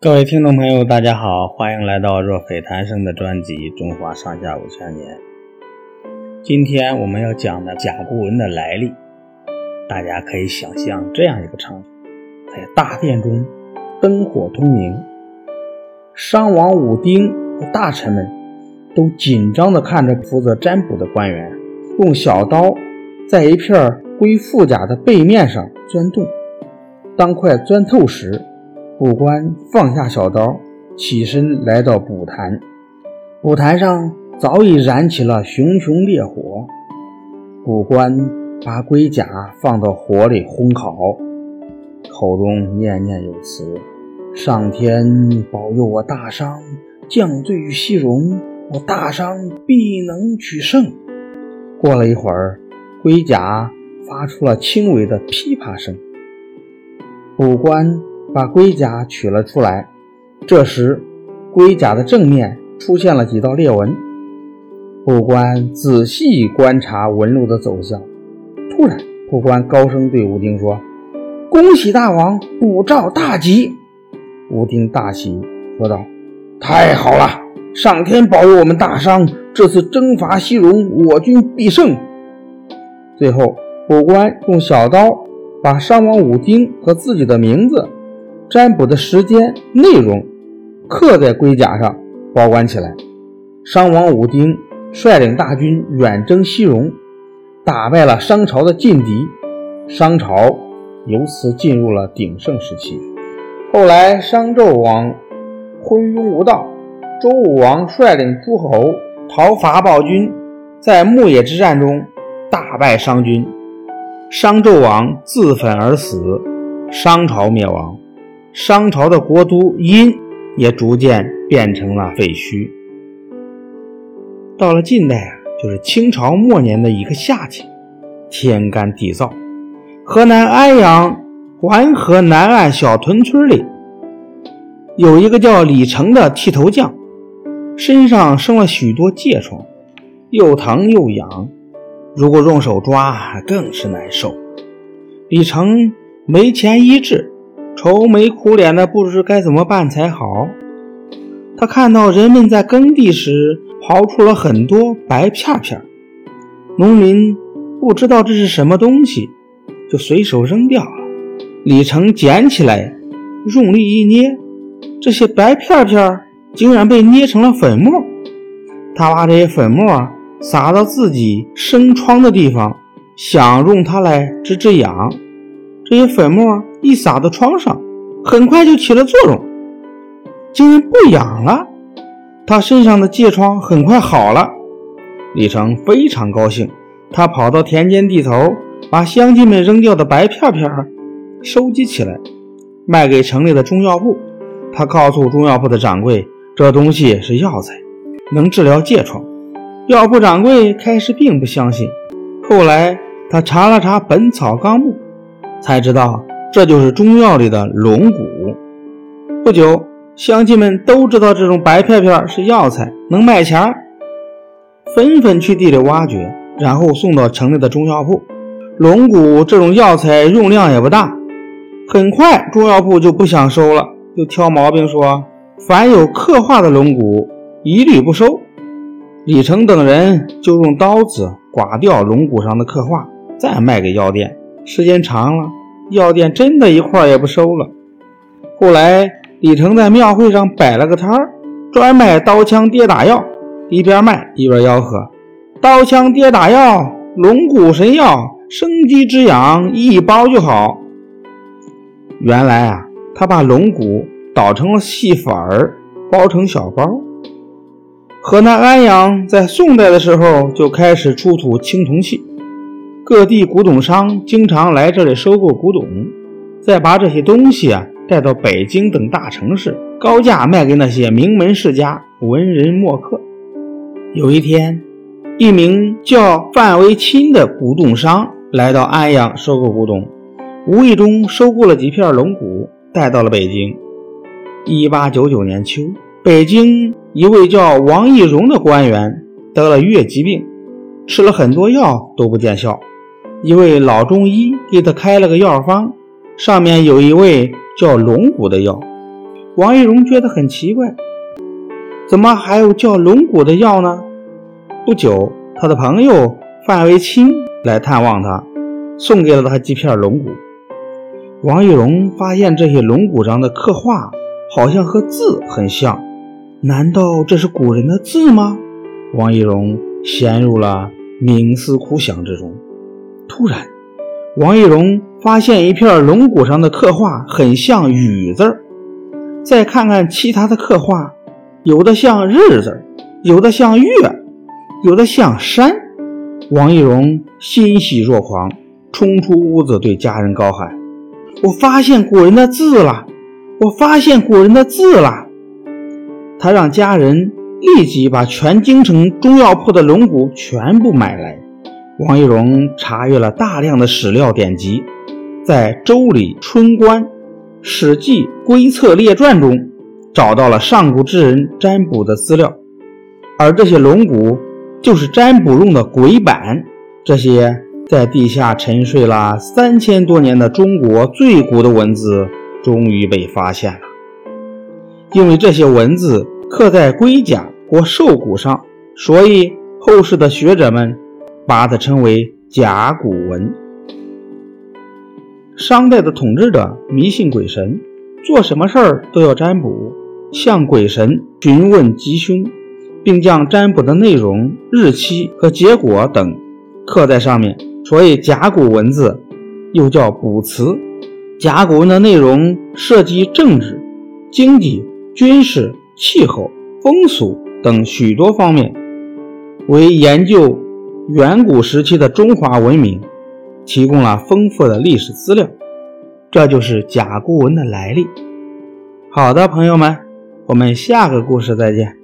各位听众朋友，大家好，欢迎来到若非谈生的专辑《中华上下五千年》。今天我们要讲的甲骨文的来历，大家可以想象这样一个场景：在大殿中，灯火通明，商王武丁和大臣们都紧张地看着负责占卜的官员，用小刀在一片龟腹甲的背面上钻洞。当快钻透时，卜官放下小刀，起身来到卜坛。卜坛上早已燃起了熊熊烈火。卜官把龟甲放到火里烘烤，口中念念有词：“上天保佑我大商降罪于西戎，我大商必能取胜。”过了一会儿，龟甲发出了轻微的噼啪声。卜官。把龟甲取了出来，这时龟甲的正面出现了几道裂纹。卜官仔细观察纹路的走向，突然，卜官高声对武丁说：“恭喜大王，卜兆大吉！”武丁大喜，说道：“太好了，上天保佑我们大商，这次征伐西戎，我军必胜。”最后，卜官用小刀把商王武丁和自己的名字。占卜的时间、内容刻在龟甲上，保管起来。商王武丁率领大军远征西戎，打败了商朝的劲敌，商朝由此进入了鼎盛时期。后来，商纣王昏庸无道，周武王率领诸侯讨伐暴君，在牧野之战中大败商军，商纣王自焚而死，商朝灭亡。商朝的国都殷也逐渐变成了废墟。到了近代啊，就是清朝末年的一个夏天，天干地燥，河南安阳淮河南岸小屯村里，有一个叫李成的剃头匠，身上生了许多疥疮，又疼又痒，如果用手抓更是难受。李成没钱医治。愁眉苦脸的，不知该怎么办才好。他看到人们在耕地时刨出了很多白片片，农民不知道这是什么东西，就随手扔掉了。李成捡起来，用力一捏，这些白片片竟然被捏成了粉末。他把这些粉末撒到自己生疮的地方，想用它来止止痒。这些粉末。一撒到窗上，很快就起了作用，竟然不痒了。他身上的疥疮很快好了。李成非常高兴，他跑到田间地头，把乡亲们扔掉的白片片收集起来，卖给城里的中药铺。他告诉中药铺的掌柜，这东西是药材，能治疗疥疮。药铺掌柜开始并不相信，后来他查了查《本草纲目》，才知道。这就是中药里的龙骨。不久，乡亲们都知道这种白片片是药材，能卖钱，纷纷去地里挖掘，然后送到城里的中药铺。龙骨这种药材用量也不大，很快中药铺就不想收了，就挑毛病说：凡有刻画的龙骨，一律不收。李成等人就用刀子刮掉龙骨上的刻画，再卖给药店。时间长了。药店真的一块也不收了。后来，李成在庙会上摆了个摊儿，专卖刀枪跌打药，一边卖一边吆喝：“刀枪跌打药，龙骨神药，生肌止痒，一包就好。”原来啊，他把龙骨捣成了细粉儿，包成小包。河南安阳在宋代的时候就开始出土青铜器。各地古董商经常来这里收购古董，再把这些东西啊带到北京等大城市，高价卖给那些名门世家、文人墨客。有一天，一名叫范维钦的古董商来到安阳收购古董，无意中收购了几片龙骨，带到了北京。一八九九年秋，北京一位叫王义荣的官员得了疟疾病，吃了很多药都不见效。一位老中医给他开了个药方，上面有一味叫龙骨的药。王玉荣觉得很奇怪，怎么还有叫龙骨的药呢？不久，他的朋友范维清来探望他，送给了他几片龙骨。王玉荣发现这些龙骨上的刻画好像和字很像，难道这是古人的字吗？王玉荣陷入了冥思苦想之中。突然，王玉荣发现一片龙骨上的刻画很像“雨”字儿。再看看其他的刻画，有的像日字，有的像月，有的像山。王玉荣欣喜若狂，冲出屋子对家人高喊：“我发现古人的字了！我发现古人的字了！”他让家人立即把全京城中药铺的龙骨全部买来。王玉荣查阅了大量的史料典籍，在《周礼》《春官》。《史记·归策列传》中找到了上古之人占卜的资料，而这些龙骨就是占卜用的鬼板。这些在地下沉睡了三千多年的中国最古的文字终于被发现了。因为这些文字刻在龟甲或兽骨上，所以后世的学者们把它称为甲骨文。商代的统治者迷信鬼神，做什么事儿都要占卜，向鬼神询问吉凶，并将占卜的内容、日期和结果等刻在上面，所以甲骨文字又叫卜辞。甲骨文的内容涉及政治、经济、军事、气候、风俗等许多方面，为研究远古时期的中华文明。提供了丰富的历史资料，这就是甲骨文的来历。好的，朋友们，我们下个故事再见。